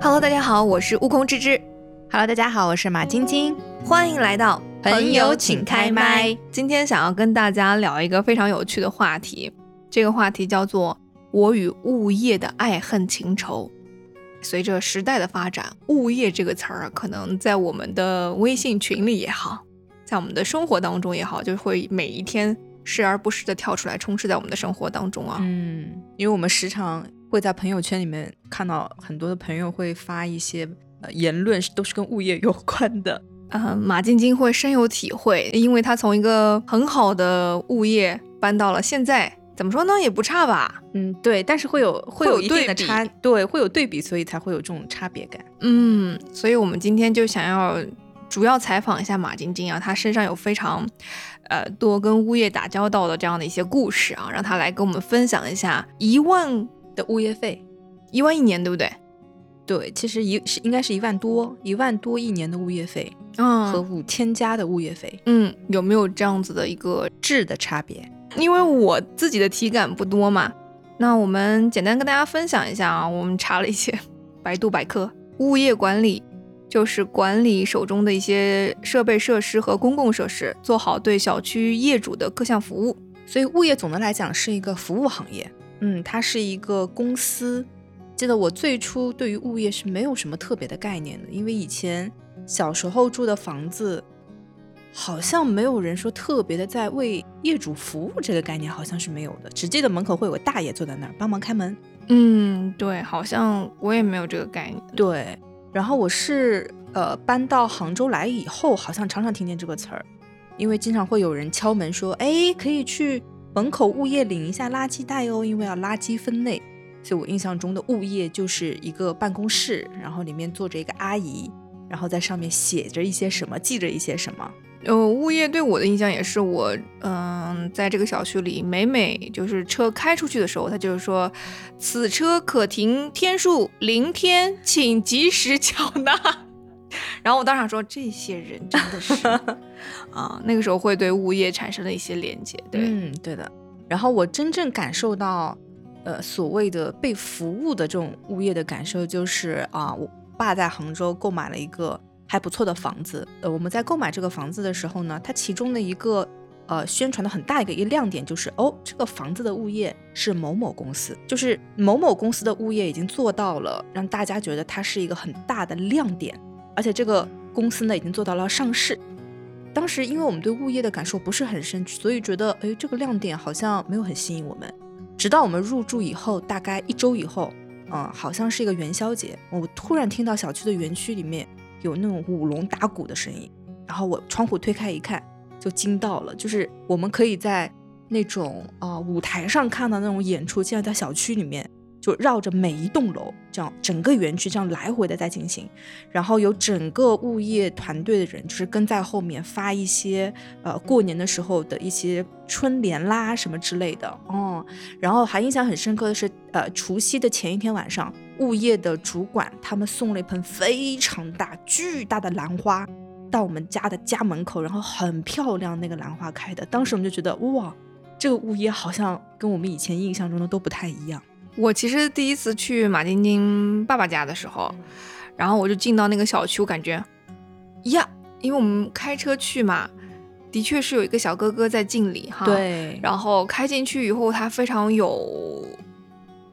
Hello，大家好，我是悟空芝芝。Hello，大家好，我是马晶晶。欢迎来到朋友请开麦。今天想要跟大家聊一个非常有趣的话题，这个话题叫做“我与物业的爱恨情仇”。随着时代的发展，“物业”这个词儿可能在我们的微信群里也好，在我们的生活当中也好，就会每一天时而不时的跳出来，充斥在我们的生活当中啊。嗯，因为我们时常会在朋友圈里面看到很多的朋友会发一些呃言论，都是跟物业有关的。嗯，马晶晶会深有体会，因为她从一个很好的物业搬到了现在，怎么说呢，也不差吧。嗯，对，但是会有会有有一定的差，对，会有对比，所以才会有这种差别感。嗯，所以我们今天就想要主要采访一下马晶晶啊，她身上有非常呃多跟物业打交道的这样的一些故事啊，让她来跟我们分享一下一万的物业费，一万一年，对不对？对，其实一是应该是一万多，一万多一年的物业费嗯和嗯五千加的物业费嗯，有没有这样子的一个？质的差别。因为我自己的体感不多嘛，那我们简单跟大家分享一下啊，我们查了一些 百度百科，物业管理就是管理手中的一些设备设施和公共设施，做好对小区业主的各项服务。所以物业总的来讲是一个服务行业，嗯，它是一个公司。记得我最初对于物业是没有什么特别的概念的，因为以前小时候住的房子，好像没有人说特别的在为业主服务这个概念好像是没有的，只记得门口会有个大爷坐在那儿帮忙开门。嗯，对，好像我也没有这个概念。对，然后我是呃搬到杭州来以后，好像常常听见这个词儿，因为经常会有人敲门说，哎，可以去门口物业领一下垃圾袋哦，因为要垃圾分类。所以我印象中的物业就是一个办公室，然后里面坐着一个阿姨，然后在上面写着一些什么，记着一些什么。呃，物业对我的印象也是我，嗯、在这个小区里，每每就是车开出去的时候，他就是说，此车可停天数零天，请及时缴纳。然后我当场说，这些人真的是 啊，那个时候会对物业产生了一些连接。对，嗯，对的。然后我真正感受到，呃，所谓的被服务的这种物业的感受，就是啊，我爸在杭州购买了一个还不错的房子。呃，我们在购买这个房子的时候呢，它其中的一个呃宣传的很大一个一亮点就是，哦，这个房子的物业是某某公司，就是某某公司的物业已经做到了让大家觉得它是一个很大的亮点，而且这个公司呢已经做到了上市。当时因为我们对物业的感受不是很深，所以觉得哎这个亮点好像没有很吸引我们。直到我们入住以后，大概一周以后，嗯，好像是一个元宵节，我突然听到小区的园区里面有那种舞龙打鼓的声音，然后我窗户推开一看，就惊到了，就是我们可以在那种啊、舞台上看到那种演出，竟然在小区里面。就绕着每一栋楼，这样整个园区这样来回的在进行，然后有整个物业团队的人就是跟在后面发一些呃过年的时候的一些春联啦什么之类的。哦，然后还印象很深刻的是呃除夕的前一天晚上，物业的主管他们送了一盆非常大巨大的兰花到我们家的家门口，然后很漂亮那个兰花开的，当时我们就觉得哇，这个物业好像跟我们以前印象中的都不太一样。我其实第一次去马晶晶爸爸家的时候，然后我就进到那个小区，我感觉呀，因为我们开车去嘛，的确是有一个小哥哥在敬礼哈。。对，然后开进去以后，他非常有，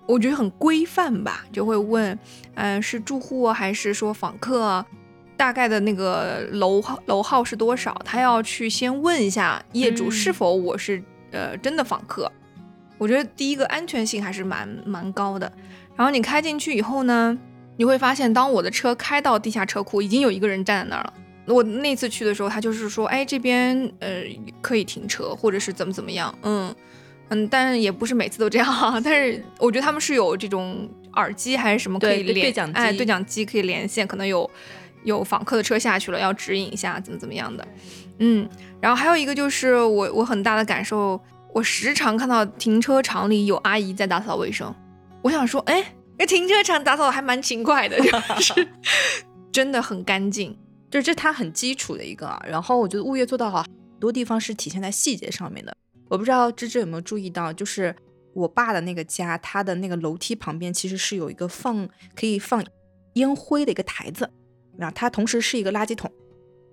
我觉得很规范吧，就会问，嗯、是住户啊，还是说访客啊？大概的那个楼号楼号是多少？他要去先问一下业主嗯是否我是、呃真的访客。我觉得第一个安全性还是蛮蛮高的。然后你开进去以后呢，你会发现，当我的车开到地下车库，已经有一个人站在那儿了。我那次去的时候，他就是说，哎，这边呃可以停车，或者是怎么怎么样，嗯嗯，但也不是每次都这样哈。但是我觉得他们是有这种耳机还是什么可以连，对对对讲哎，对讲机可以连线，可能有有访客的车下去了，要指引一下怎么怎么样的，嗯。然后还有一个就是我我很大的感受，我时常看到停车场里有阿姨在打扫卫生，我想说，哎，那停车场打扫还蛮勤快的，就是 真的很干净。就是这它很基础的一个，啊然后我觉得物业做到好，很多地方是体现在细节上面的。我不知道芝芝有没有注意到，就是我爸的那个家，他的那个楼梯旁边其实是有一个放可以放烟灰的一个台子，然后它同时是一个垃圾桶，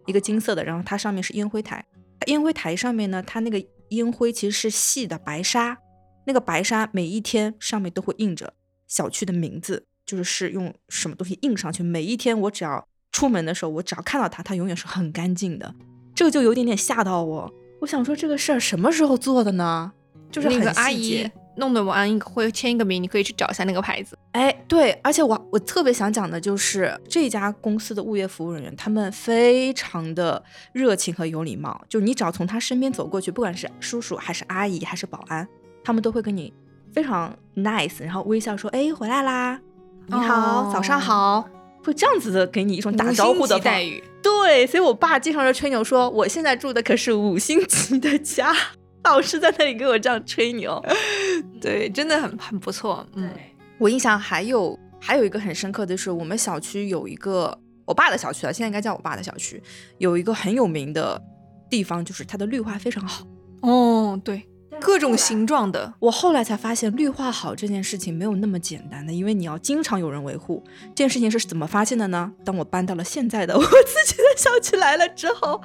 一个金色的，然后它上面是烟灰台。烟灰台上面呢，它那个烟灰其实是细的白沙，那个白沙每一天上面都会印着小区的名字，就是是用什么东西印上去，每一天我只要。出门的时候，我只要看到它，它永远是很干净的。这个就有点点吓到我。我想说，这个事儿什么时候做的呢？就是那个阿姨弄得完，会签一个名，你可以去找一下那个牌子。哎，对，而且我我特别想讲的就是这家公司的物业服务人员，他们非常的热情和有礼貌。就你只要从他身边走过去，不管是叔叔还是阿姨还是保安，他们都会跟你非常 nice，然后微笑说：“哎，回来啦，你好，早上好。”会这样子的给你一种打招呼的待遇，对，所以我爸经常就吹牛说，我现在住的可是五星级的家，老师在那里给我这样吹牛，对，真的很很不错。嗯，我印象还有还有一个很深刻的是，我们小区有一个我爸的小区啊，现在应该叫我爸的小区，有一个很有名的地方，就是它的绿化非常好。哦，对。各种形状的，我后来才发现绿化好这件事情没有那么简单的，因为你要经常有人维护。这件事情是怎么发现的呢？当我搬到了现在的 我自己的小区来了之后，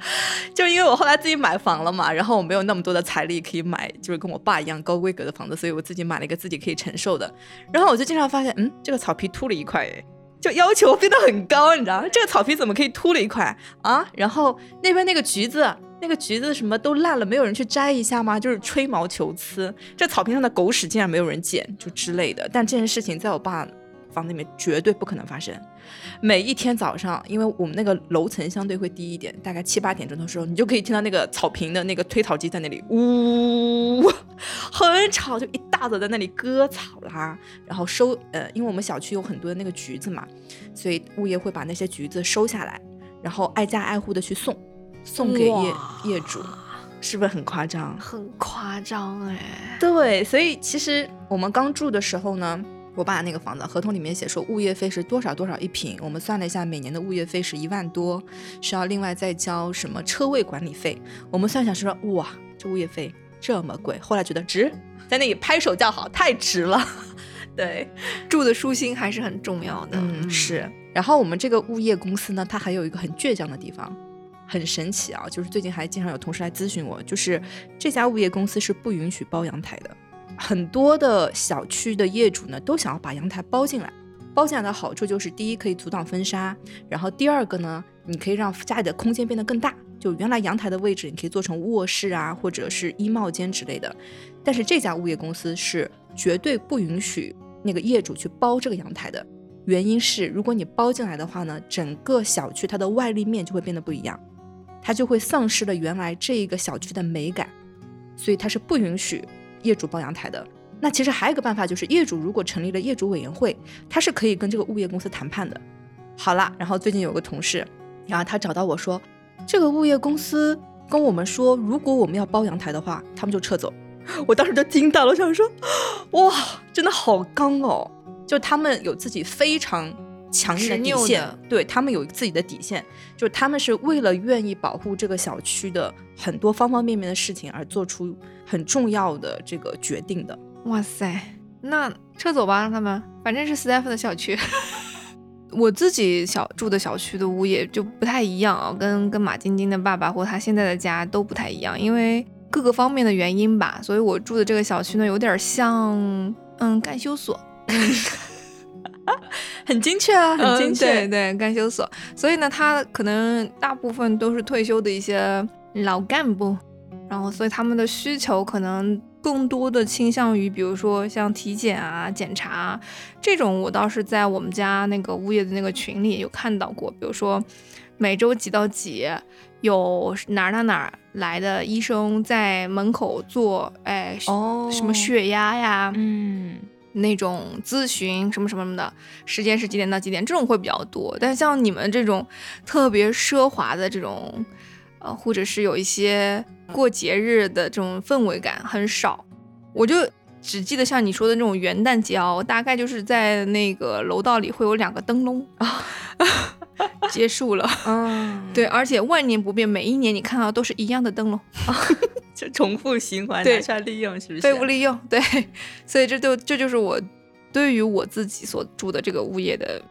就因为我后来自己买房了嘛，然后我没有那么多的财力可以买，就是跟我爸一样高规格的房子，所以我自己买了一个自己可以承受的。然后我就经常发现，嗯，这个草皮秃了一块，哎，就要求变得很高，你知道这个草皮怎么可以秃了一块啊？然后那边那个橘子。那个橘子什么都烂了，没有人去摘一下吗？就是吹毛求疵，这草坪上的狗屎竟然没有人捡，就之类的。但这件事情在我爸房子里面绝对不可能发生。每一天早上，因为我们那个楼层相对会低一点，大概七八点钟的时候，你就可以听到那个草坪的那个推草机在那里呜，很吵，就一大早在那里割草啦，然后收呃，因为我们小区有很多的那个橘子嘛，所以物业会把那些橘子收下来，然后挨家挨户的去送。送给业业主，是不是很夸张？很夸张哎。对，所以其实我们刚住的时候呢，我爸那个房子合同里面写说物业费是多少多少一平，我们算了一下，每年的物业费是一万多，需要另外再交什么车位管理费。我们算想是说，哇，这物业费这么贵，后来觉得值，在那里拍手叫好，太值了。对，住的舒心还是很重要的。嗯，是。然后我们这个物业公司呢，它还有一个很倔强的地方。很神奇啊！就是最近还经常有同事来咨询我，就是这家物业公司是不允许包阳台的。很多的小区的业主呢，都想要把阳台包进来。包进来的好处就是，第一可以阻挡风沙，然后第二个呢，你可以让家里的空间变得更大。就原来阳台的位置，你可以做成卧室啊，或者是衣帽间之类的。但是这家物业公司是绝对不允许那个业主去包这个阳台的。原因是，如果你包进来的话呢，整个小区它的外立面就会变得不一样。它就会丧失了原来这一个小区的美感，所以它是不允许业主包阳台的。那其实还有一个办法，就是业主如果成立了业主委员会，他是可以跟这个物业公司谈判的。好了，然后最近有个同事，然后他找到我说，这个物业公司跟我们说，如果我们要包阳台的话，他们就撤走。我当时就惊到了，我想说，哇，真的好刚哦，就他们有自己非常。强硬的底线，对他们有自己的底线，就是他们是为了愿意保护这个小区的很多方方面面的事情而做出很重要的这个决定的。哇塞，那撤走吧，让他们，反正是 Steph 的小区。我自己小住的小区的物业就不太一样啊，跟跟马晶晶的爸爸或他现在的家都不太一样，因为各个方面的原因吧，所以我住的这个小区呢，有点像嗯干休所。很精确啊，很精确。对对，干休所，所以呢，他可能大部分都是退休的一些老干部，然后所以他们的需求可能更多的倾向于，比如说像体检啊、检查这种，我倒是在我们家那个物业的那个群里有看到过，比如说每周几到几有哪儿哪哪儿来的医生在门口做，哎，哦，什么血压呀，嗯。那种咨询什么什么什么的，时间是几点到几点？这种会比较多。但像你们这种特别奢华的这种，呃，或者是有一些过节日的这种氛围感很少。我就只记得像你说的那种元旦节哦，大概就是在那个楼道里会有两个灯笼啊，结束了。嗯，对，而且万年不变，每一年你看到都是一样的灯笼，就重复循环，对拿出来利用，是不是？废物利用。对，所以这就这就是我对于我自己所住的这个物业的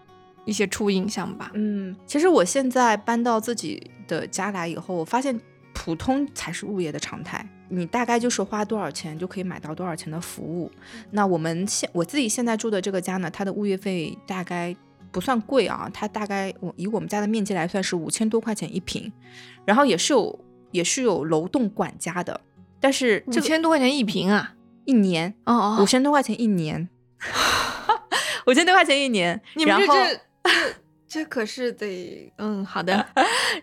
一些初印象吧。嗯，其实我现在搬到自己的家来以后，我发现普通才是物业的常态。你大概就是花多少钱就可以买到多少钱的服务。那我们现我自己现在住的这个家呢，它的物业费大概不算贵啊，它大概我以我们家的面积来算是五千多块钱一平，然后也是有也是有楼栋管家的，但是五这个千多块钱一平啊！一年哦哦，五千多块钱一年，五千多块钱一年，你们这这 这可是得嗯好的，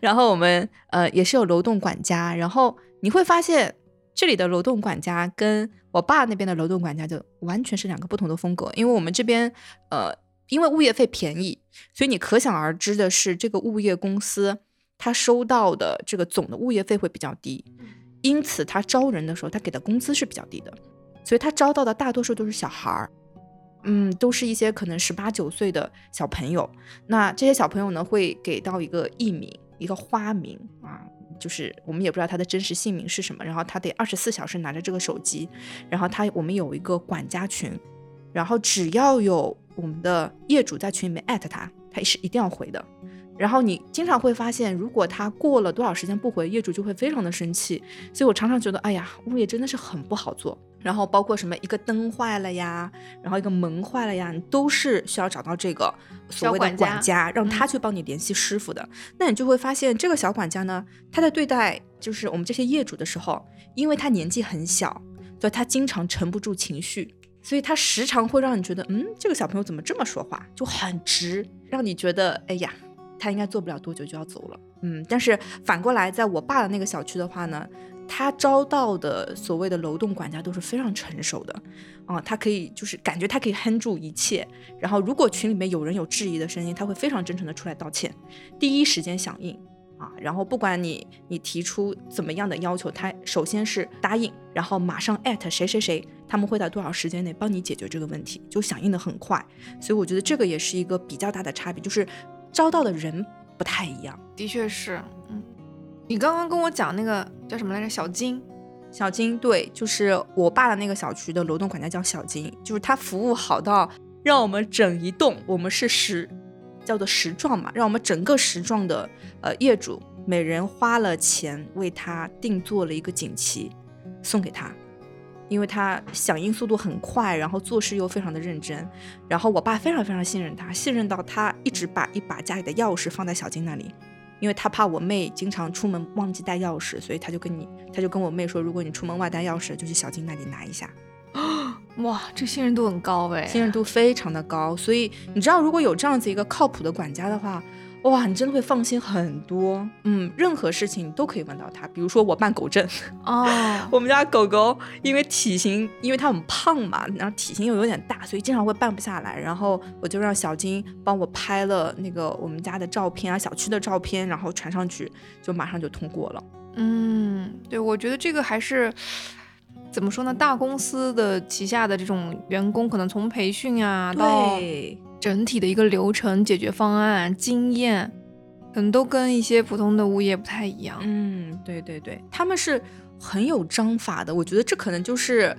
然后我们呃也是有楼栋管家，然后你会发现这里的楼栋管家跟我爸那边的楼栋管家就完全是两个不同的风格，因为我们这边呃因为物业费便宜，所以你可想而知的是这个物业公司他收到的这个总的物业费会比较低，因此他招人的时候他给的工资是比较低的，所以他招到的大多数都是小孩儿。嗯，都是一些可能十八九岁的小朋友，那这些小朋友呢，会给到一个艺名，一个花名啊，就是我们也不知道他的真实姓名是什么，然后他得二十四小时拿着这个手机，然后他我们有一个管家群，然后只要有我们的业主在群里面艾特他，他是一定要回的。然后你经常会发现，如果他过了多少时间不回，业主就会非常的生气。所以我常常觉得，哎呀，物业真的是很不好做。然后包括什么一个灯坏了呀，然后一个门坏了呀，你都是需要找到这个所谓的小管家管家，让他去帮你联系师傅的。那你就会发现，这个小管家呢，他在对待就是我们这些业主的时候，因为他年纪很小，所以他经常沉不住情绪，所以他时常会让你觉得，嗯，这个小朋友怎么这么说话，就很直，让你觉得，哎呀，他应该做不了多久就要走了。嗯，但是反过来，在我爸的那个小区的话呢，他招到的所谓的楼栋管家都是非常成熟的，啊，他可以就是感觉他可以 handle 住一切。然后如果群里面有人有质疑的声音，他会非常真诚的出来道歉，第一时间响应。啊，然后不管你你提出怎么样的要求，他首先是答应，然后马上艾特谁谁谁，他们会在多少时间内帮你解决这个问题，就响应的很快。所以我觉得这个也是一个比较大的差别，就是招到的人不太一样。的确是，嗯，你刚刚跟我讲那个叫什么来着？小金，小金对，就是我爸的那个小区的楼栋管家叫小金，就是他服务好到让我们整一栋，我们是十，叫做十幢嘛，让我们整个十幢的呃业主每人花了钱为他定做了一个锦旗，送给他，因为他响应速度很快，然后做事又非常的认真，然后我爸非常非常信任他，信任到他一直把一把家里的钥匙放在小金那里。因为他怕我妹经常出门忘记带钥匙，所以他就跟你，他就跟我妹说，如果你出门忘带钥匙，就去小金那里拿一下。哇，这信任度很高哎，信任度非常的高，所以你知道，如果有这样子一个靠谱的管家的话，哇，你真的会放心很多。嗯，任何事情你都可以问到他，比如说我办狗证，哦，我们家狗狗因为体型，因为它很胖嘛，然后体型又有点大，所以经常会办不下来。然后我就让小金帮我拍了那个我们家的照片啊，小区的照片，然后传上去，就马上就通过了。嗯，对，我觉得这个还是怎么说呢？大公司的旗下的这种员工，可能从培训啊到对，整体的一个流程、解决方案、经验，可能都跟一些普通的物业不太一样。嗯，对对对，他们是很有章法的。我觉得这可能就是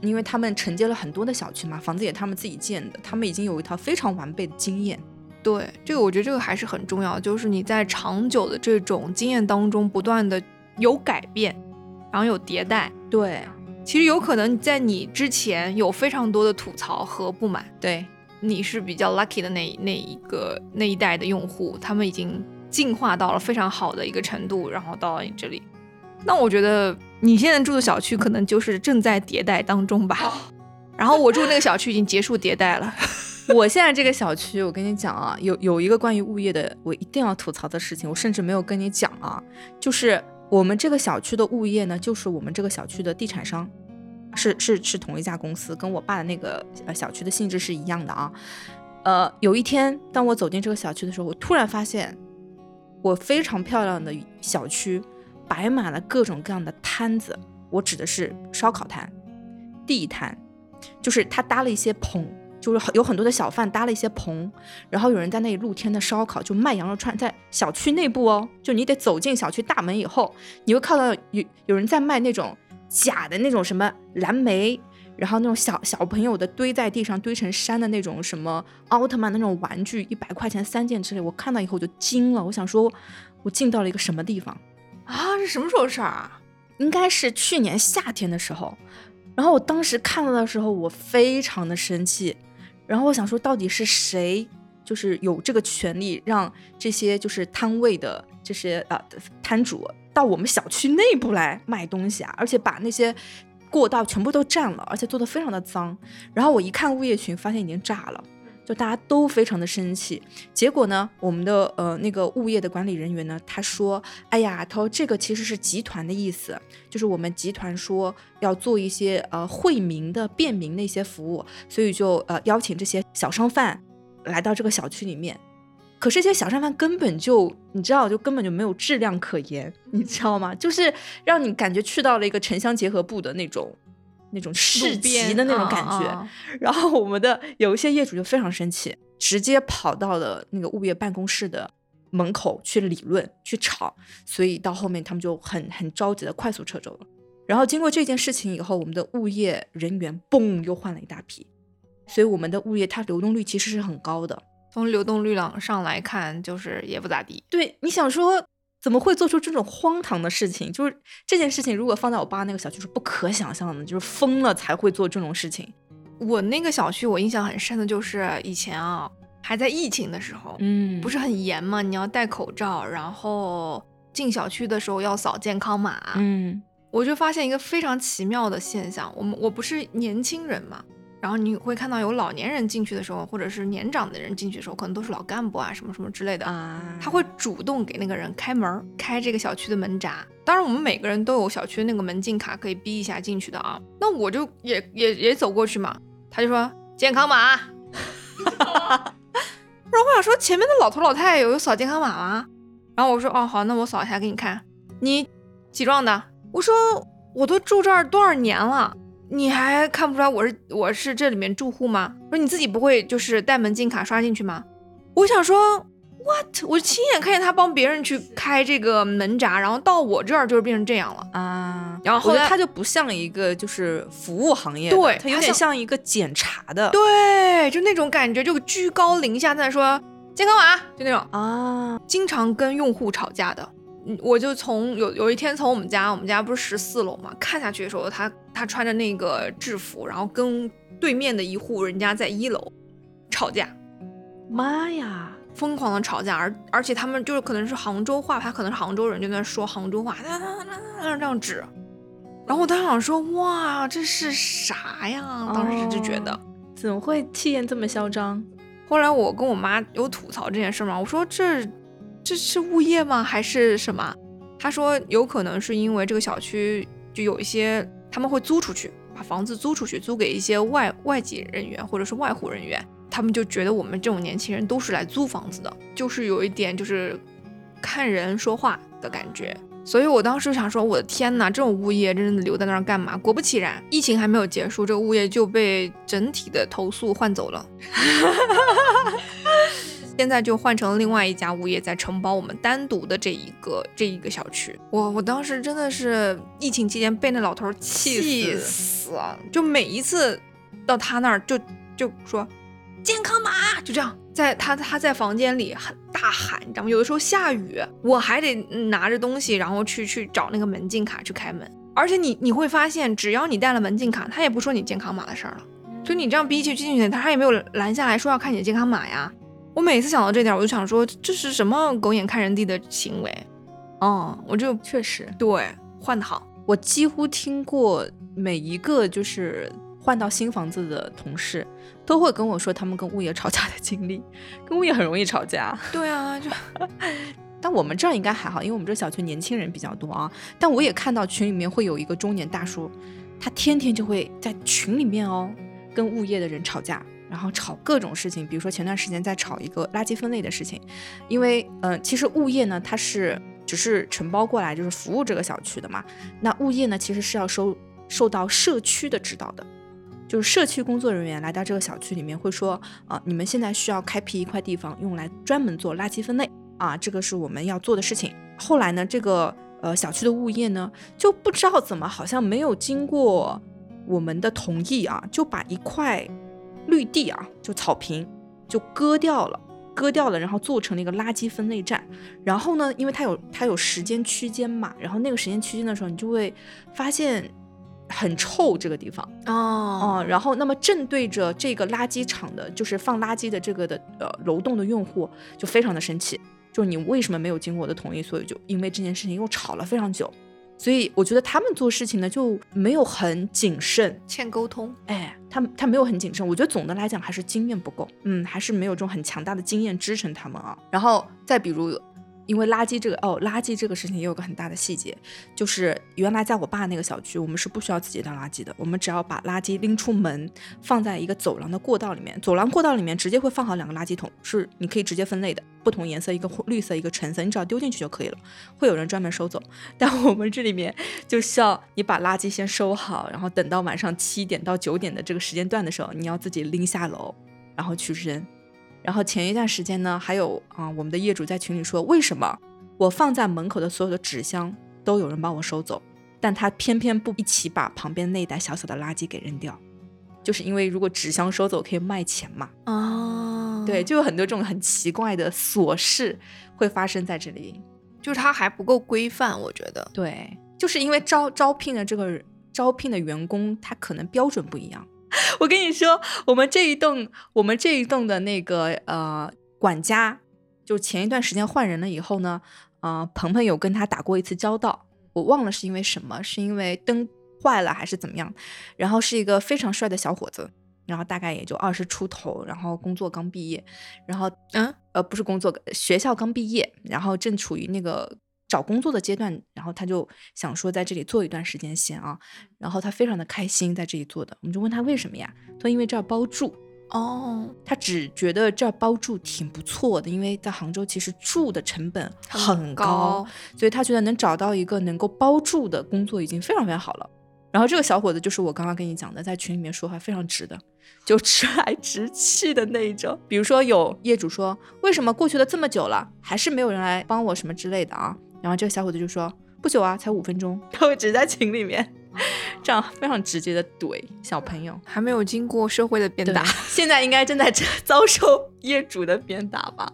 因为他们承接了很多的小区嘛，房子也他们自己建的，他们已经有一套非常完备的经验。对，这个我觉得这个还是很重要，就是你在长久的这种经验当中，不断的有改变，然后有迭代。对其实有可能在你之前有非常多的吐槽和不满，对，你是比较 lucky 的那那一个那一代的用户，他们已经进化到了非常好的一个程度，然后到了你这里。那我觉得你现在住的小区可能就是正在迭代当中吧。然后我住那个小区已经结束迭代了。我现在这个小区，我跟你讲啊，有有一个关于物业的，我一定要吐槽的事情，我甚至没有跟你讲啊，就是我们这个小区的物业呢，就是我们这个小区的地产商，是是是同一家公司，跟我爸的那个呃小区的性质是一样的啊。呃，有一天当我走进这个小区的时候，我突然发现，我非常漂亮的小区摆满了各种各样的摊子，我指的是烧烤摊、地摊、就是他搭了一些棚，就是有很多的小贩搭了一些棚，然后有人在那里露天的烧烤，就卖羊肉串，在小区内部哦，就你得走进小区大门以后，你会看到有有人在卖那种假的那种什么蓝莓。然后那种小小朋友的堆在地上堆成山的那种什么奥特曼那种玩具，一百块钱三件之类，我看到以后我就惊了。我想说，我进到了一个什么地方啊？是什么时候的事儿啊？应该是去年夏天的时候。然后我当时看到的时候，我非常的生气。然后我想说，到底是谁，就是有这个权利让这些就是摊位的这些呃摊主到我们小区内部来卖东西啊？而且把那些。过道全部都占了，而且做的非常的脏。然后我一看物业群，发现已经炸了，就大家都非常的生气。结果呢，我们的呃那个物业的管理人员呢，他说：“哎呀，他说这个其实是集团的意思，就是我们集团说要做一些呃惠民的便民的一些服务，所以就呃邀请这些小商贩来到这个小区里面。”可是这些小商贩根本就，你知道，就根本就没有质量可言，你知道吗？就是让你感觉去到了一个城乡结合部的那种、那种市集的那种感觉。然后我们的有一些业主就非常生气，直接跑到了那个物业办公室的门口去理论、去吵。所以到后面他们就很很着急的快速撤走了。然后经过这件事情以后，我们的物业人员嘣又换了一大批，所以我们的物业它流动率其实是很高的。从流动率上来看，就是也不咋地。对，你想说怎么会做出这种荒唐的事情？就是这件事情，如果放在我爸那个小区是不可想象的，就是疯了才会做这种事情。我那个小区，我印象很深的就是以前啊，还在疫情的时候，嗯，不是很严嘛，你要戴口罩，然后进小区的时候要扫健康码，嗯，我就发现一个非常奇妙的现象，我们我不是年轻人嘛。然后你会看到有老年人进去的时候，或者是年长的人进去的时候，可能都是老干部啊，什么什么之类的啊。他会主动给那个人开门，开这个小区的门闸。当然，我们每个人都有小区那个门禁卡，可以逼一下进去的啊。那我就也也也走过去嘛，他就说健康码。然后我想说，前面的老头老太太有扫健康码吗？然后我说哦好，那我扫一下给你看。你几幢的？我说我都住这儿多少年了。你还看不出来我是我是这里面住户吗？不是你自己不会就是带门禁卡刷进去吗？我想说，what？我亲眼看见他帮别人去开这个门闸，然后到我这儿就是变成这样了啊。然后后来他就不像一个就是服务行业，对，他有点像一个检查的，对，就那种感觉，就居高临下在说健康码，就那种啊，经常跟用户吵架的。我就从有有一天从我们家，我们家不是十四楼嘛，看下去的时候，他他穿着那个制服，然后跟对面的一户人家在一楼吵架，妈呀，疯狂的吵架，而而且他们就是可能是杭州话，他可能是杭州人，就在说杭州话，这样指，然后我当时想说，哇，这是啥呀？当时就觉得怎么会气焰这么嚣张？后来我跟我妈有吐槽这件事嘛，我说这。这是物业吗？还是什么？他说有可能是因为这个小区就有一些他们会租出去，把房子租出去，租给一些外外籍人员或者是外户人员，他们就觉得我们这种年轻人都是来租房子的，就是有一点就是看人说话的感觉。所以我当时想说，我的天哪，这种物业真的留在那儿干嘛？果不其然，疫情还没有结束，这个物业就被整体的投诉换走了。现在就换成了另外一家物业在承包我们单独的这一个这一个小区。我我当时真的是疫情期间被那老头气死了，就每一次到他那儿就就说健康码，就这样在他他在房间里很大喊，你知道吗？有的时候下雨，我还得拿着东西，然后去去找那个门禁卡去开门。而且你你会发现，只要你带了门禁卡，他也不说你健康码的事儿了。所以你这样逼去进去，他也没有拦下来说要看你的健康码呀。我每次想到这点，我就想说这是什么狗眼看人低的行为？嗯，我就确实对换的好。我几乎听过每一个就是换到新房子的同事都会跟我说他们跟物业吵架的经历，跟物业很容易吵架。对啊，就 但我们这儿应该还好，因为我们这小区年轻人比较多啊。但我也看到群里面会有一个中年大叔，他天天就会在群里面哦跟物业的人吵架。然后吵各种事情，比如说前段时间在吵一个垃圾分类的事情，因为嗯，其实物业呢，它是只是承包过来就是服务这个小区的嘛。那物业呢，其实是要收受到社区的指导的，就是社区工作人员来到这个小区里面会说啊，你们现在需要开辟一块地方用来专门做垃圾分类啊，这个是我们要做的事情。后来呢，这个呃小区的物业呢就不知道怎么好像没有经过我们的同意啊，就把一块绿地啊就草坪就割掉了。割掉了，然后做成了一个垃圾分类站。然后呢，因为它有它有时间区间嘛，然后那个时间区间的时候，你就会发现很臭这个地方哦哦。然后，那么正对着这个垃圾场的，就是放垃圾的这个的呃楼栋的用户就非常的生气，就是你为什么没有经过我的同意？所以就因为这件事情又吵了非常久。所以我觉得他们做事情呢就没有很谨慎，欠沟通。哎，他他没有很谨慎。我觉得总的来讲还是经验不够，嗯，还是没有这种很强大的经验支撑他们啊。然后再比如。因为垃圾这个哦，垃圾这个事情也有个很大的细节，就是原来在我爸那个小区，我们是不需要自己倒垃圾的，我们只要把垃圾拎出门，放在一个走廊的过道里面，走廊过道里面直接会放好两个垃圾桶，是你可以直接分类的，不同颜色，一个绿色，一个橙色，你只要丢进去就可以了，会有人专门收走。但我们这里面就需要你把垃圾先收好，然后等到晚上七点到九点的这个时间段的时候，你要自己拎下楼，然后去扔。然后前一段时间呢，还有啊，我们的业主在群里说，为什么我放在门口的所有的纸箱都有人帮我收走，但他偏偏不一起把旁边那一袋小小的垃圾给扔掉，就是因为如果纸箱收走可以卖钱嘛。哦，对，就有很多这种很奇怪的琐事会发生在这里，就是它还不够规范，我觉得。对，就是因为招招聘的这个招聘的员工，他可能标准不一样。我跟你说，我们这一栋，我们这一栋的那个呃管家，就前一段时间换人了以后呢，呃，鹏鹏有跟他打过一次交道，我忘了是因为什么，是因为灯坏了还是怎么样？然后是一个非常帅的小伙子，然后大概也就二十出头，然后工作刚毕业，然后嗯呃不是工作，学校刚毕业，然后正处于那个。找工作的阶段，然后他就想说在这里做一段时间先啊，然后他非常的开心在这里做的，我们就问他为什么呀？他说因为这儿包住哦，他只觉得这儿包住挺不错的，因为在杭州其实住的成本很高，所以他觉得能找到一个能够包住的工作已经非常非常好了。然后这个小伙子就是我刚刚跟你讲的，在群里面说话非常直的，就 直来直去的那一种。比如说有业主说，为什么过去了这么久了，还是没有人来帮我什么之类的啊？然后这个小伙子就说：“不久啊，才五分钟。”他会直在群里面 这样非常直接的怼小朋友，还没有经过社会的鞭打，现在应该正在 遭受业主的鞭打吧。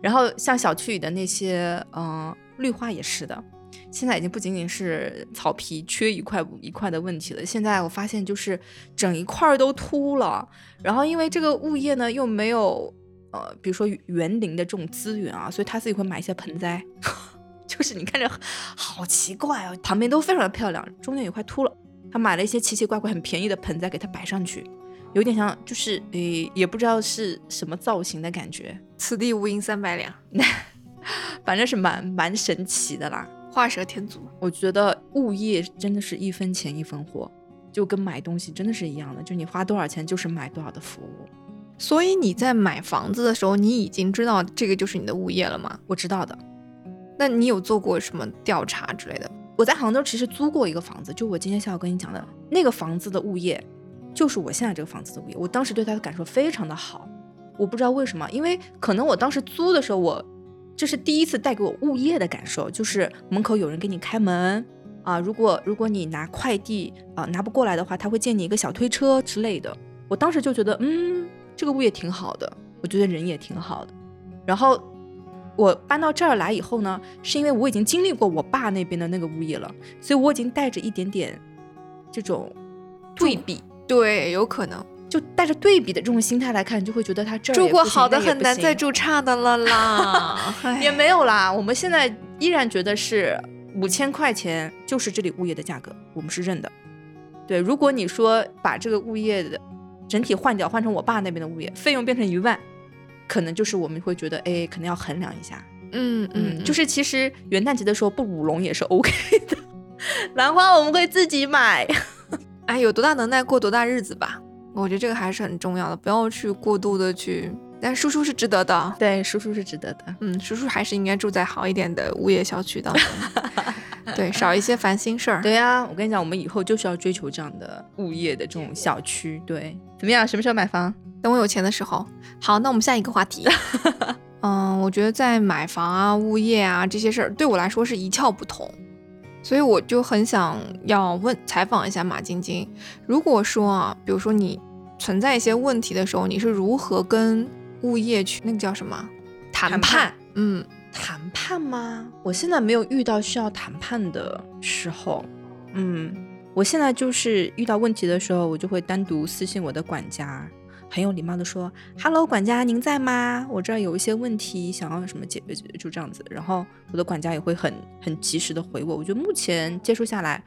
然后像小区里的那些嗯绿化也是的，现在已经不仅仅是草皮缺一块补一块的问题了，现在我发现就是整一块都秃了。然后因为这个物业呢又没有呃比如说园林的这种资源啊，所以他自己会买一些盆栽。就是你看着好奇怪哦，旁边都非常的漂亮，中间有块秃了。他买了一些奇奇怪怪、很便宜的盆栽给它摆上去，有点像，就是诶，也不知道是什么造型的感觉。此地无银三百两，反正是蛮蛮神奇的啦。画蛇添足，我觉得物业真的是一分钱一分货，就跟买东西真的是一样的，就你花多少钱就是买多少的服务。所以你在买房子的时候，你已经知道这个就是你的物业了吗？我知道的。那你有做过什么调查之类的？我在杭州其实租过一个房子，就我今天下午跟你讲的那个房子的物业，就是我现在这个房子的物业。我当时对他的感受非常的好，我不知道为什么，因为可能我当时租的时候，我这是第一次带给我物业的感受，就是门口有人给你开门啊，如果如果你拿快递啊拿不过来的话，他会借你一个小推车之类的。我当时就觉得，嗯，这个物业挺好的，我觉得人也挺好的，然后。我搬到这儿来以后呢，是因为我已经经历过我爸那边的那个物业了，所以我已经带着一点点这种对比，对，有可能就带着对比的这种心态来看，就会觉得他这儿住过好的很难再住差的了啦，也没有啦。我们现在依然觉得是五千块钱就是这里物业的价格，我们是认的。对，如果你说把这个物业的整体换掉，换成我爸那边的物业，费用变成一万。可能就是我们会觉得，哎，可能要衡量一下。嗯嗯，就是其实元旦节的时候不舞龙也是 OK 的。兰花我们会自己买。哎，有多大能耐过多大日子吧。我觉得这个还是很重要的，不要去过度的去。但叔叔是值得的，对，叔叔是值得的。嗯，叔叔还是应该住在好一点的物业小区当中。对，少一些烦心事儿。对呀，我跟你讲，我们以后就是要追求这样的物业的这种小区。对，怎么样？什么时候买房？等我有钱的时候。好，那我们下一个话题。嗯，我觉得在买房啊、物业啊这些事儿，对我来说是一窍不通，所以我就很想要问采访一下马晶晶。如果说啊，比如说你存在一些问题的时候，你是如何跟物业去那个叫什么谈判？嗯。谈判吗？我现在没有遇到需要谈判的时候。嗯，我现在就是遇到问题的时候，我就会单独私信我的管家。很有礼貌的说：“Hello，管家，您在吗？我这儿有一些问题，想要什么解决就这样子。”然后我的管家也会很很及时的回我。我觉得目前接触下来，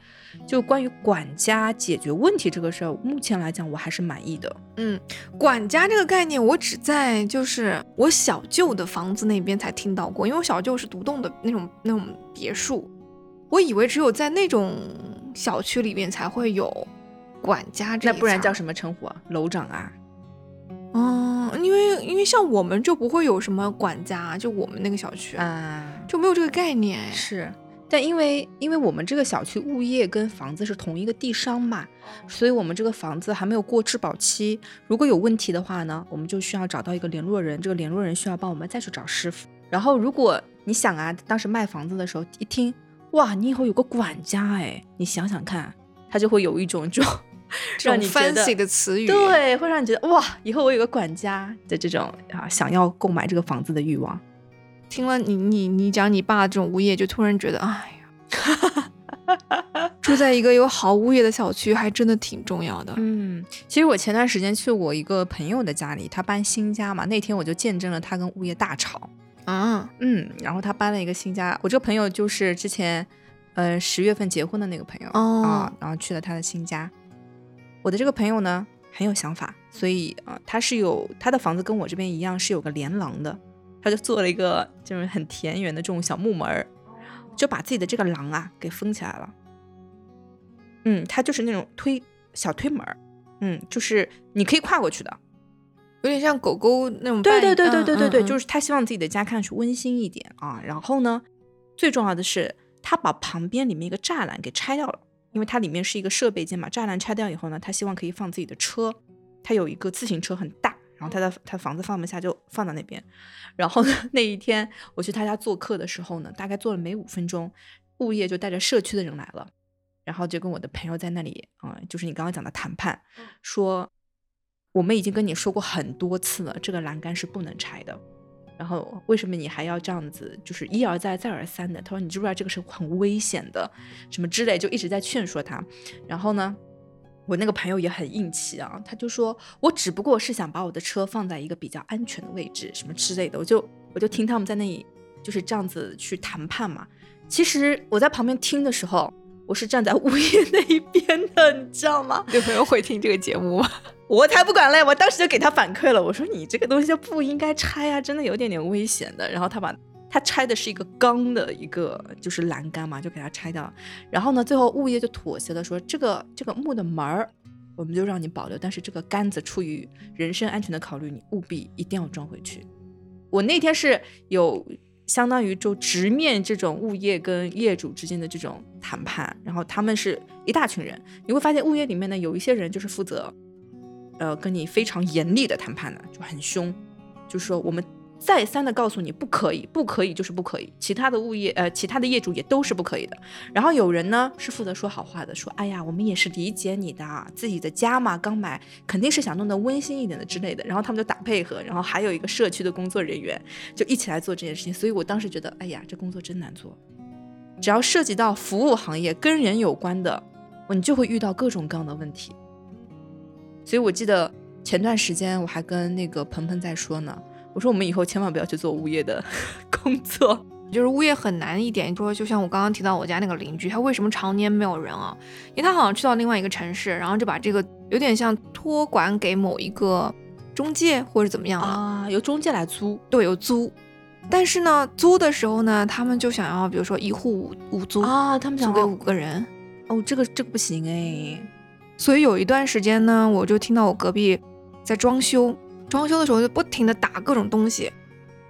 就关于管家解决问题这个事儿，目前来讲我还是满意的。嗯，管家这个概念，我只在就是我小舅的房子那边才听到过，因为我小舅是独栋的那种那种别墅，我以为只有在那种小区里面才会有管家这。那不然叫什么称呼啊？楼长啊？嗯，因为因为像我们就不会有什么管家，就我们那个小区啊，就没有这个概念。是，但因为因为我们这个小区物业跟房子是同一个地商嘛，所以我们这个房子还没有过质保期。如果有问题的话呢，我们就需要找到一个联络人，这个联络人需要帮我们再去找师傅。然后如果你想啊，当时卖房子的时候一听，哇，你以后有个管家哎，你想想看，他就会有一种就。让你 fancy 的词语，对，会让你觉得哇，以后我有个管家的这种啊，想要购买这个房子的欲望。听了你你你讲你爸这种物业，就突然觉得，哎呀，住在一个有好物业的小区，还真的挺重要的。嗯，其实我前段时间去我一个朋友的家里，他搬新家嘛，那天我就见证了他跟物业大吵。啊，嗯，然后他搬了一个新家，我这个朋友就是之前呃十月份结婚的那个朋友啊，然后去了他的新家。我的这个朋友呢很有想法，所以啊，他是有他的房子跟我这边一样是有个连廊的，他就做了一个就是很田园的这种小木门儿，就把自己的这个廊啊给封起来了。嗯，他就是那种推小推门儿，嗯，就是你可以跨过去的，有点像狗狗那种。对对对对对对对，就是他希望自己的家看上去温馨一点啊。然后呢，最重要的是他把旁边里面一个栅栏给拆掉了。因为它里面是一个设备间嘛，栅栏拆掉以后呢，他希望可以放自己的车，他有一个自行车很大，然后他的他房子放不下就放到那边。然后呢，那一天我去他家做客的时候呢，大概做了没五分钟，物业就带着社区的人来了，然后就跟我的朋友在那里啊，就是你刚刚讲的谈判，说我们已经跟你说过很多次了，这个栏杆是不能拆的。然后为什么你还要这样子，就是一而再再而三的？他说你知不知道这个是很危险的，什么之类，就一直在劝说他。然后呢，我那个朋友也很硬气啊，他就说我只不过是想把我的车放在一个比较安全的位置，什么之类的。我就我就听他们在那里就是这样子去谈判嘛。其实我在旁边听的时候。我是站在物业 那一边的，你知道吗？有朋友会听这个节目吗？我才不管嘞！我当时就给他反馈了，我说你这个东西就不应该拆啊，真的有点点危险的。然后他把他拆的是一个钢的一个就是栏杆嘛，就给他拆掉了。然后呢，最后物业就妥协了，说这个这个木的门儿我们就让你保留，但是这个杆子出于人身安全的考虑，你务必一定要装回去。我那天是有。相当于就直面这种物业跟业主之间的这种谈判，然后他们是一大群人，你会发现物业里面呢有一些人就是负责，呃，跟你非常严厉的谈判的，就很凶，就是说我们。再三的告诉你不可以，不可以就是不可以。其他的物业，呃，其他的业主也都是不可以的。然后有人呢是负责说好话的，说哎呀，我们也是理解你的，自己的家嘛，刚买，肯定是想弄得温馨一点的之类的。然后他们就打配合，然后还有一个社区的工作人员就一起来做这件事情。所以我当时觉得，哎呀，这工作真难做。只要涉及到服务行业跟人有关的，你就会遇到各种各样的问题。所以我记得前段时间我还跟那个鹏鹏在说呢。我说我们以后千万不要去做物业的工作，就是物业很难一点。说就像我刚刚提到我家那个邻居，他为什么常年没有人啊？因为他好像去到另外一个城市，然后就把这个有点像托管给某一个中介或者怎么样了啊？由中介来租，对，有租。但是呢，租的时候呢，他们就想要，比如说一户五五租啊，他们想租给五个人。哦，这个这个不行哎。所以有一段时间呢，我就听到我隔壁在装修。装修的时候就不停的打各种东西，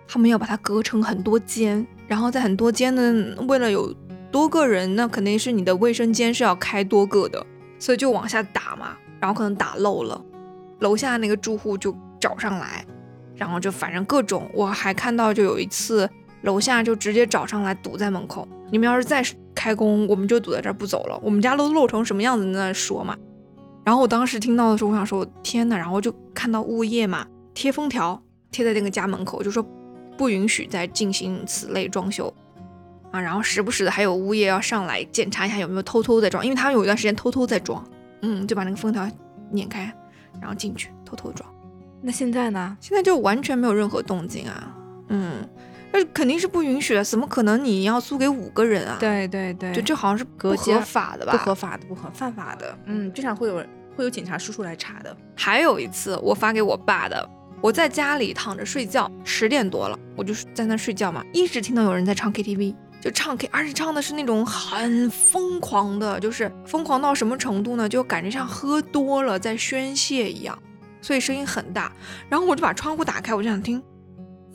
他们要把它隔成很多间，然后在很多间呢，为了有多个人，那肯定是你的卫生间是要开多个的，所以就往下打嘛，然后可能打漏了，楼下那个住户就找上来，然后就反正各种，我还看到就有一次楼下就直接找上来堵在门口，你们要是再开工，我们就堵在这儿不走了，我们家都漏成什么样子，在那说嘛。然后我当时听到的时候，我想说天呐，然后就看到物业嘛贴封条贴在那个家门口，就说不允许再进行此类装修。啊，然后时不时的还有物业要上来检查一下有没有偷偷在装，因为他们有一段时间偷偷在装，嗯，就把那个封条碾开，然后进去偷偷装。那现在呢？现在就完全没有任何动静啊，嗯，那肯定是不允许的，怎么可能你要租给五个人啊？对对对，就这好像是不合法的吧？不合法的，不合犯法的，嗯，经常会有会有警察叔叔来查的。还有一次我发给我爸的，我在家里躺着睡觉，十点多了，我就在那睡觉嘛，一直听到有人在唱 KTV。就唱 K，而且唱的是那种很疯狂的，就是疯狂到什么程度呢？就感觉像喝多了在宣泄一样，所以声音很大。然后我就把窗户打开，我就想听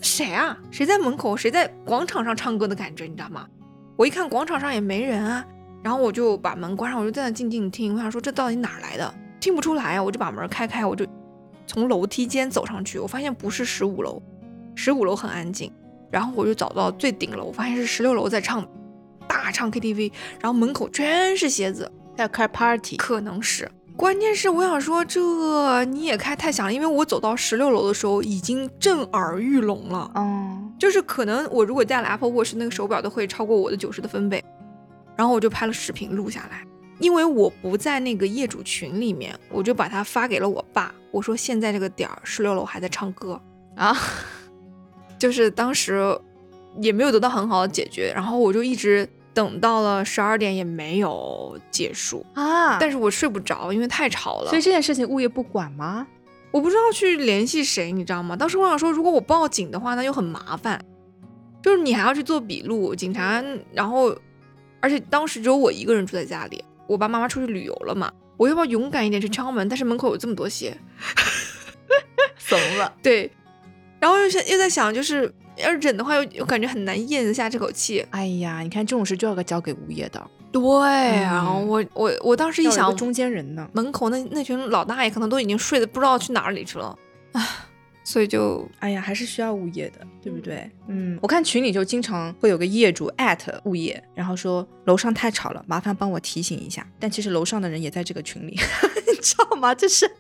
谁啊？谁在门口？谁在广场上唱歌的感觉？你知道吗？我一看广场上也没人啊，然后我就把门关上，我就在那静静听。我想说这到底哪来的？听不出来啊，我就把门开开，我就从楼梯间走上去，我发现不是十五楼，十五楼很安静。然后我就找到最顶楼，我发现是十六楼在唱，大唱 KTV，然后门口全是鞋子，在开 party，可能是。关键是我想说，这你也开太响了，因为我走到十六楼的时候已经震耳欲聋了。嗯，就是可能我如果戴了 Apple Watch 那个手表都会超过我的九十的分贝。然后我就拍了视频录下来，因为我不在那个业主群里面，我就把它发给了我爸，我说现在这个点儿十六楼还在唱歌啊。就是当时也没有得到很好的解决，然后我就一直等到了十二点也没有结束啊！但是我睡不着，因为太吵了。所以这件事情物业不管吗？我不知道去联系谁，你知道吗？当时我想说，如果我报警的话，那就很麻烦，就是你还要去做笔录，警察，然后而且当时只有我一个人住在家里，我爸妈妈出去旅游了嘛，我要不要勇敢一点去敲门？但是门口有这么多鞋，怂了。对。然后又想又在想，就是要忍的话，又又感觉很难咽得下这口气。哎呀，你看这种事就要交给物业的。对然后我我我当时一想，中间人呢？门口那那群老大爷可能都已经睡得不知道去哪里去了，唉，所以就哎呀，还是需要物业的，对不对？嗯，我看群里就经常会有个业主艾特物业，然后说楼上太吵了，麻烦帮我提醒一下。但其实楼上的人也在这个群里，你知道吗？这是会。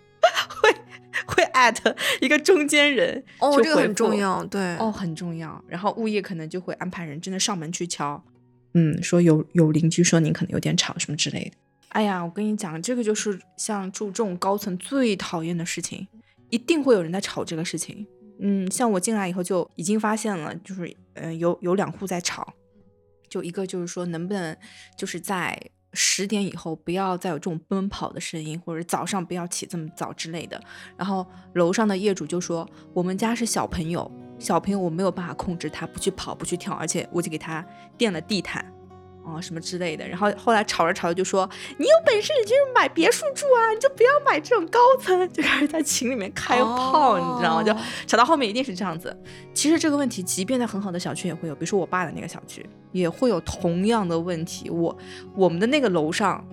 会艾特一个中间人哦，这个很重要，对哦，很重要。然后物业可能就会安排人真的上门去敲，嗯，说有有邻居说您可能有点吵什么之类的。哎呀，我跟你讲，这个就是像住这种高层最讨厌的事情，一定会有人在吵这个事情。嗯，像我进来以后就已经发现了，就是嗯，有有两户在吵，就一个就是说能不能就是在。十点以后不要再有这种奔跑的声音，或者早上不要起这么早之类的。然后楼上的业主就说：“我们家是小朋友，小朋友我没有办法控制他不去跑不去跳，而且我就给他垫了地毯。”啊，什么之类的，然后后来吵着吵着就说：“你有本事你就买别墅住啊，你就不要买这种高层。”就开始在群里面开炮，你知道吗？就吵到后面一定是这样子。其实这个问题，即便在很好的小区也会有，比如说我爸的那个小区也会有同样的问题。我我们的那个楼上。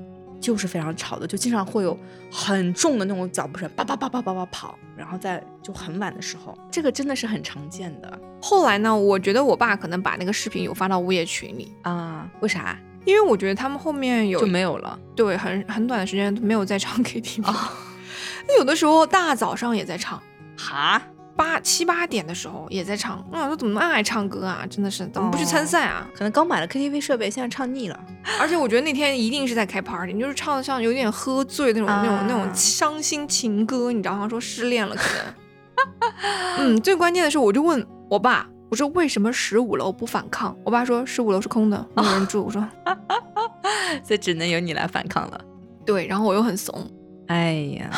就是非常吵的，就经常会有很重的那种脚步声，叭叭叭叭叭叭跑，然后在就很晚的时候，这个真的是很常见的。后来呢，我觉得我爸可能把那个视频有发到物业群里啊？为啥？因为我觉得他们后面有就没有了，对，很很短的时间没有再唱 KTV，那有的时候大早上也在唱，哈。八七八点的时候也在唱，我说怎么那么爱唱歌啊？真的是怎么不去参赛啊？可能刚买了 KTV 设备，现在唱腻了。而且我觉得那天一定是在开 party，就是唱的像有点喝醉那种那种那种伤心情歌，你知道吗？说失恋了可能。嗯，最关键的是，我就问我爸，我说为什么十五楼不反抗？我爸说十五楼是空的，没有人住。我说，所以只能由你来反抗了。对，然后我又很怂。哎呀，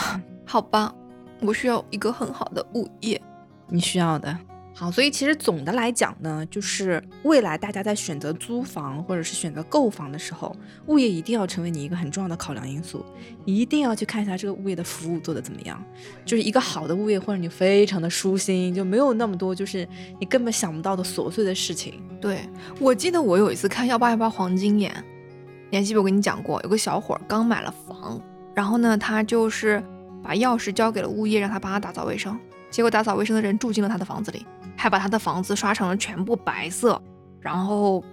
好吧，我需要一个很好的物业。你需要的，好，所以其实总的来讲呢，就是未来大家在选择租房或者是选择购房的时候，物业一定要成为你一个很重要的考量因素，一定要去看一下这个物业的服务做得怎么样。就是一个好的物业，或者你非常的舒心，就没有那么多就是你根本想不到的琐碎的事情。对我记得我有一次看幺八幺八黄金眼，你还记不？我跟你讲过，有个小伙儿刚买了房，然后呢，他就是把钥匙交给了物业，让他帮他打扫卫生。结果打扫卫生的人住进了他的房子里，还把他的房子刷成了全部白色，然后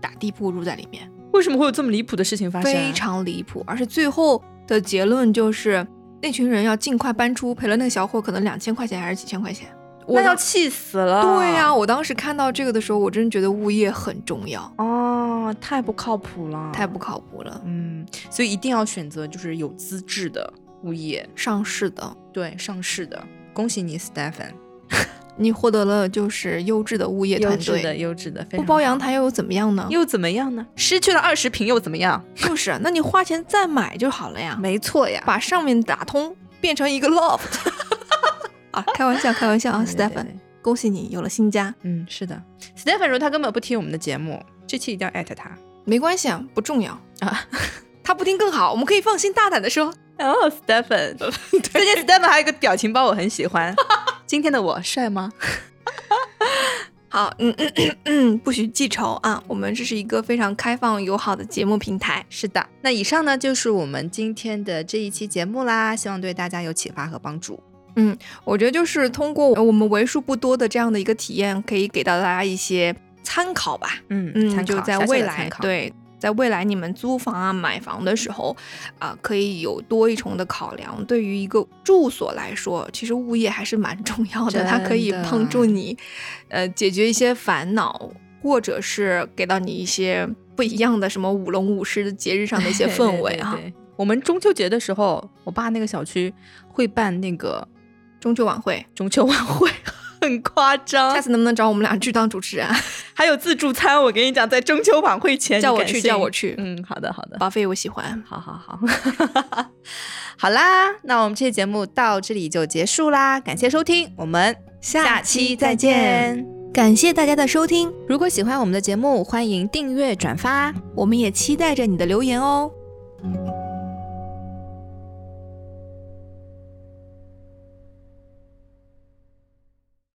打地铺住在里面，为什么会有这么离谱的事情发生？非常离谱。而且最后的结论就是那群人要尽快搬出，赔了那个小伙可能两千块钱还是几千块钱，那要气死了。对呀，我当时看到这个的时候，我真觉得物业很重要哦，太不靠谱了，太不靠谱了。嗯，所以一定要选择就是有资质的物业，上市的，对，上市的。恭喜你，Stephen，你获得了就是优质的物业团队，优质的，优质的，不包阳台又怎么样呢？又怎么样呢？失去了二十平又怎么样？就是，那你花钱再买就好了呀。没错呀，把上面打通，变成一个 loft。啊，开玩笑，开玩笑啊，Stephen，恭喜你有了新家。嗯，是的，Stephen 说他根本不听我们的节目，这期一定要艾特他。没关系啊，不重要啊，他不听更好，我们可以放心大胆的说。哦，Stephen，最近 Stephen 还有一个表情包我很喜欢。今天的我帅吗？好，嗯嗯嗯嗯，不许记仇啊！我们这是一个非常开放友好的节目平台。是的，那以上呢就是我们今天的这一期节目啦，希望对大家有启发和帮助。嗯，我觉得就是通过我们为数不多的这样的一个体验，可以给到大家一些参考吧。嗯嗯，就在未来对。在未来你们租房啊、买房的时候，啊，可以有多一重的考量。对于一个住所来说，其实物业还是蛮重要的，它可以帮助你，呃，解决一些烦恼，或者是给到你一些不一样的什么舞龙舞狮的节日上的一些 氛围哈。我们中秋节的时候，我爸那个小区会办那个中秋晚会，中秋晚会。很夸张，下次能不能找我们俩去当主持人？还有自助餐，我跟你讲，在中秋晚会前叫我去，叫我去。嗯，好的，好的，巴菲我喜欢。好好好，好啦，那我们这期节目到这里就结束啦，感谢收听，我们下期再见。感谢大家的收听，如果喜欢我们的节目，欢迎订阅转发，我们也期待着你的留言哦。